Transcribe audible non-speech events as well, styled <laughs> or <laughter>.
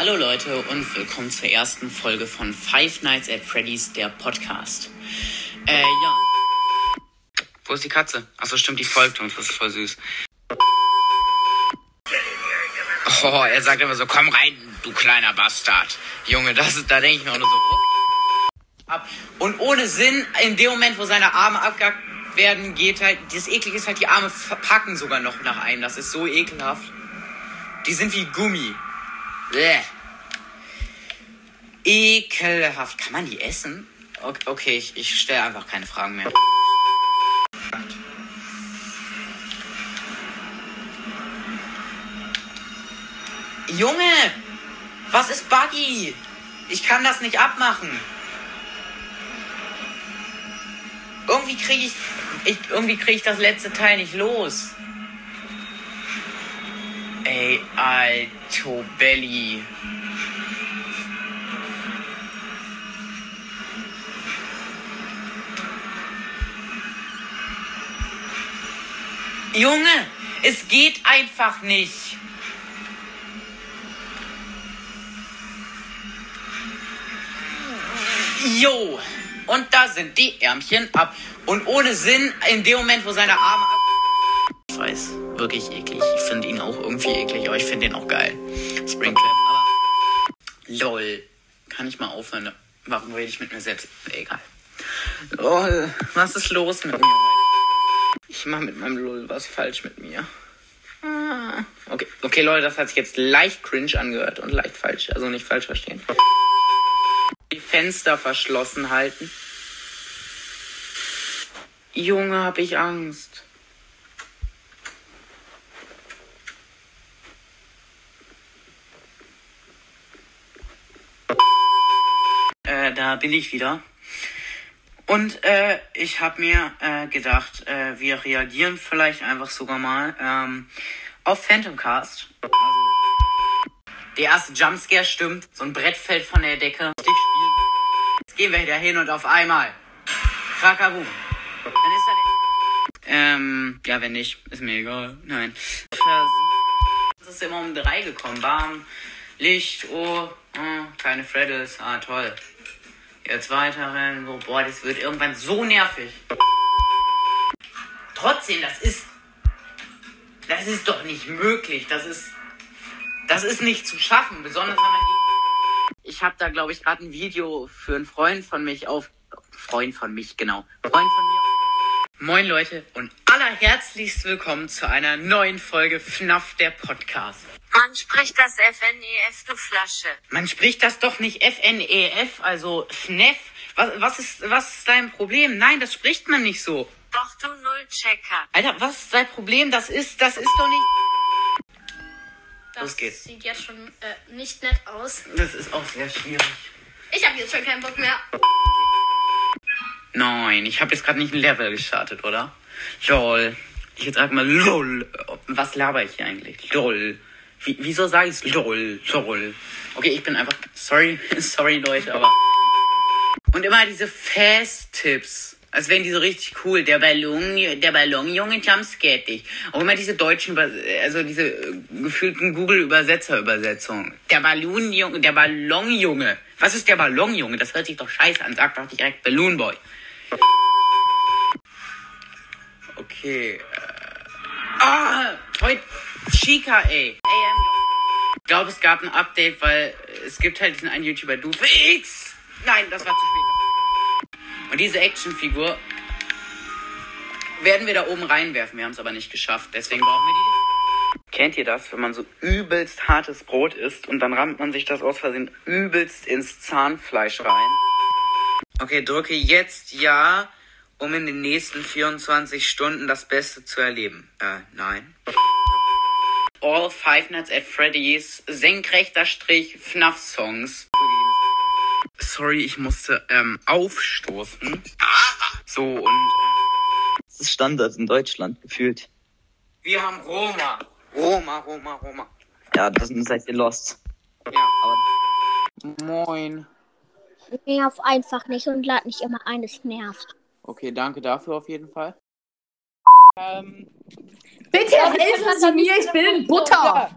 Hallo Leute und willkommen zur ersten Folge von Five Nights at Freddy's, der Podcast. Äh, ja. Wo ist die Katze? Achso, stimmt, die folgt uns, das ist voll süß. Oh, er sagt immer so, komm rein, du kleiner Bastard. Junge, das, da denke ich mir auch nur so. Ab. Und ohne Sinn, in dem Moment, wo seine Arme abgehackt werden, geht halt, das Eklige ist halt, die Arme verpacken sogar noch nach einem. Das ist so ekelhaft. Die sind wie Gummi. Bäh. Ekelhaft. Kann man die essen? Okay, ich, ich stelle einfach keine Fragen mehr. Junge! Was ist Buggy? Ich kann das nicht abmachen. Irgendwie kriege ich, ich, irgendwie kriege ich das letzte Teil nicht los. Ey, Alto Belly. Junge, es geht einfach nicht. Jo, und da sind die Ärmchen ab. Und ohne Sinn, in dem Moment, wo seine Arme ab. Ich weiß, wirklich eklig. Ich finde ihn auch irgendwie eklig, aber ich finde ihn auch geil. Springtrap, aber. Lol. Kann ich mal aufhören? Warum rede ich mit mir selbst? Egal. Lol. Was ist los mit mir heute? Ich mache mit meinem Lol was falsch mit mir. Ah. Okay, okay, Leute, das hat sich jetzt leicht cringe angehört und leicht falsch. Also nicht falsch verstehen. Die Fenster verschlossen halten. Junge, hab ich Angst. Äh, da bin ich wieder. Und äh, ich habe mir äh, gedacht, äh, wir reagieren vielleicht einfach sogar mal ähm, auf Phantom Cast. Also, der erste Jumpscare stimmt. So ein Brett fällt von der Decke. Jetzt gehen wir wieder hin und auf einmal. Krakaboom. Dann ist er. Ähm, ja, wenn nicht, ist mir egal. Nein. Es ist immer um drei gekommen. Bam. Licht, oh, oh keine Freddles. Ah, toll. Jetzt weiterrennen. Oh, boah, das wird irgendwann so nervig. Trotzdem, das ist. Das ist doch nicht möglich. Das ist. Das ist nicht zu schaffen. Besonders wenn man. Ich habe da, glaube ich, gerade ein Video für einen Freund von mich auf. Freund von mich, genau. Freund von mir. Moin Leute und allerherzlichst willkommen zu einer neuen Folge FNAF der Podcast. Man spricht das FNEF, du Flasche. Man spricht das doch nicht FNEF, also FNEF. Was, was, ist, was ist dein Problem? Nein, das spricht man nicht so. Doch du Nullchecker. Alter, was ist dein Problem? Das ist, das ist doch nicht. Das Los geht's. sieht jetzt schon äh, nicht nett aus. Das ist auch sehr schwierig. Ich habe jetzt schon keinen Bock mehr. Nein, ich habe jetzt gerade nicht ein Level gestartet, oder? Lol. Ich jetzt sag mal lol. Was laber ich hier eigentlich? Lol. Wie, wieso sage ich lol? Lol. Okay, ich bin einfach. Sorry, <laughs> sorry Leute, aber. Und immer diese Fast-Tipps. Als wären die so richtig cool. Der Ballon, der Ballonjunge jumpscared dich. Auch immer diese deutschen, also diese äh, gefühlten Google-Übersetzer-Übersetzungen. Der Ballonjunge, der Ballonjunge. Was ist der Ballonjunge? Das hört sich doch scheiße an. Sag doch direkt Balloon Boy. Okay. Äh. Ah! Heute. Chica, ey. AM. Ich glaube, es gab ein Update, weil es gibt halt diesen einen YouTuber, du X. Nein, das war zu spät. Und diese Actionfigur werden wir da oben reinwerfen. Wir haben es aber nicht geschafft. Deswegen brauchen wir die. Kennt ihr das, wenn man so übelst hartes Brot isst und dann rammt man sich das aus Versehen übelst ins Zahnfleisch rein? Okay, drücke jetzt Ja, um in den nächsten 24 Stunden das Beste zu erleben. Äh, nein. All Five Nights at Freddy's senkrechter Strich FNAF Songs. Sorry, ich musste ähm, aufstoßen. So und äh, Das ist Standard in Deutschland gefühlt. wir haben Roma. Roma, Roma, Roma. Ja, das sind seid ihr lost. Ja. Moin. Nerv einfach nicht und lad nicht immer ein, es nervt. Okay, danke dafür auf jeden Fall. Ähm, Bitte helfen Sie mir, ich bin Butter.